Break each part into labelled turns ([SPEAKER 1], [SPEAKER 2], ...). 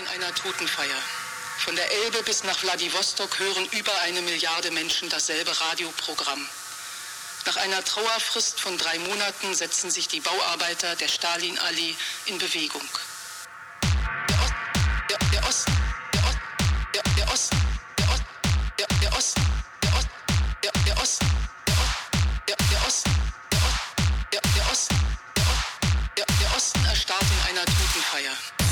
[SPEAKER 1] In einer Totenfeier. Von der Elbe bis nach Wladiwostok hören über eine Milliarde Menschen dasselbe Radioprogramm. Nach einer Trauerfrist von drei Monaten setzen sich die Bauarbeiter der Stalinallee in Bewegung. Der, Ost, der, der Osten, der, Ost, der, der Osten, der, Ost, der, der Osten, der, Ost, der, der Osten, der, der Osten, der, der Osten, der, der Osten erstarrt in einer Totenfeier.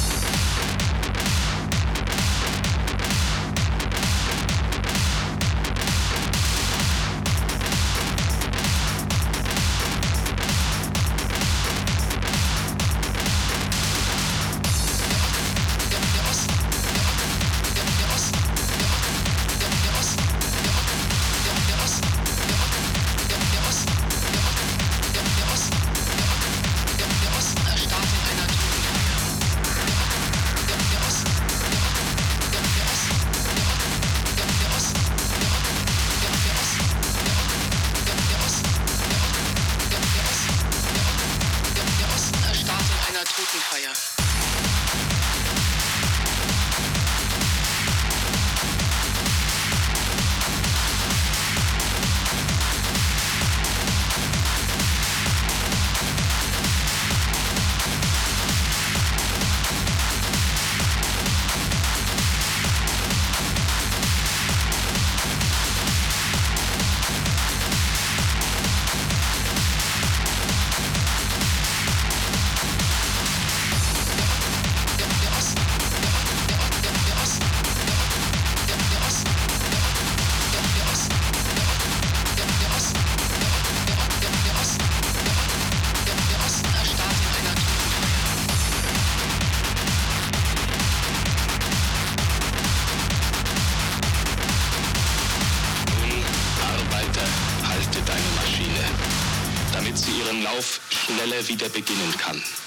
[SPEAKER 2] Beginnen kann.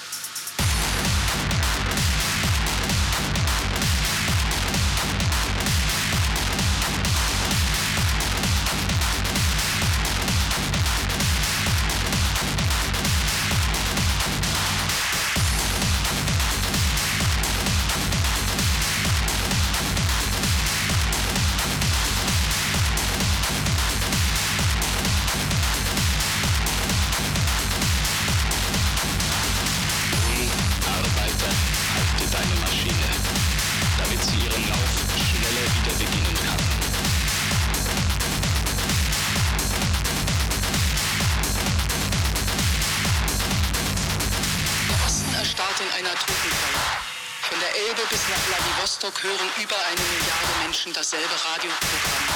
[SPEAKER 1] Vladivostok hören über eine Milliarde Menschen dasselbe Radioprogramm.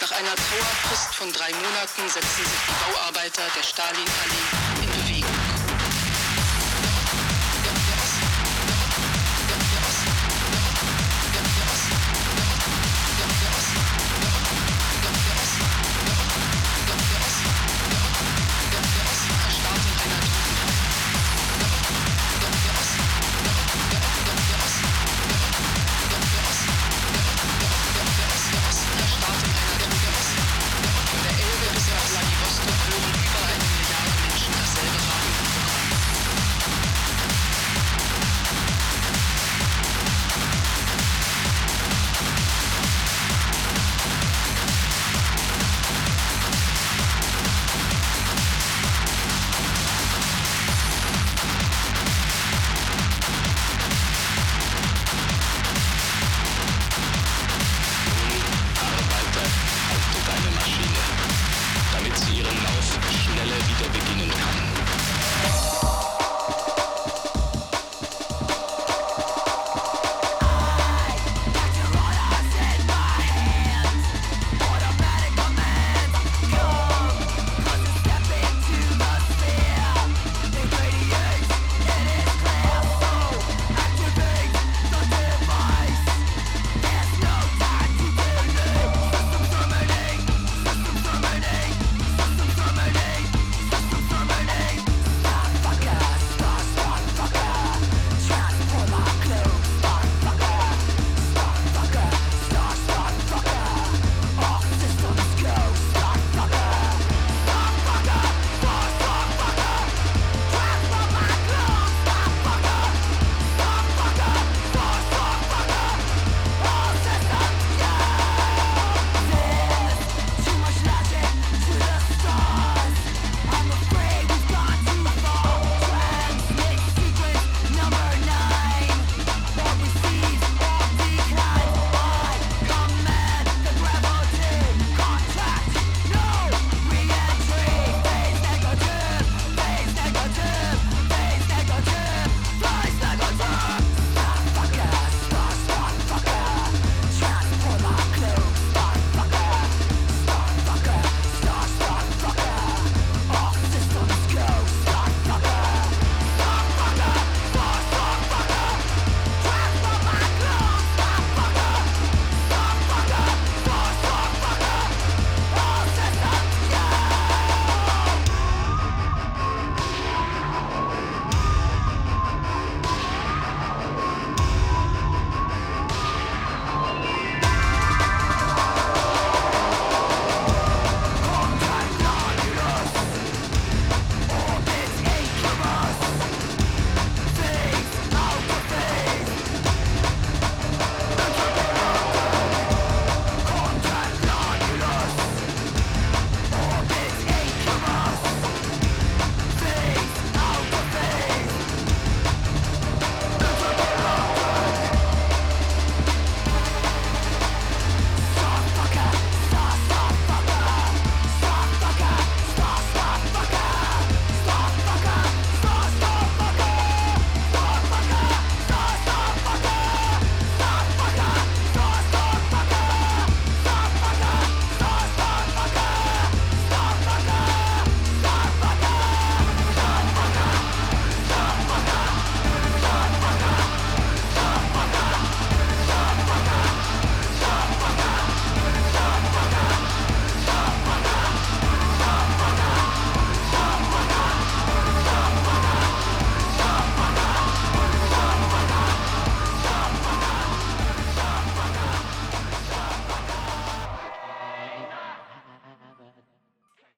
[SPEAKER 1] Nach einer Trauerfrist von drei Monaten setzen sich die Bauarbeiter der Stalinallee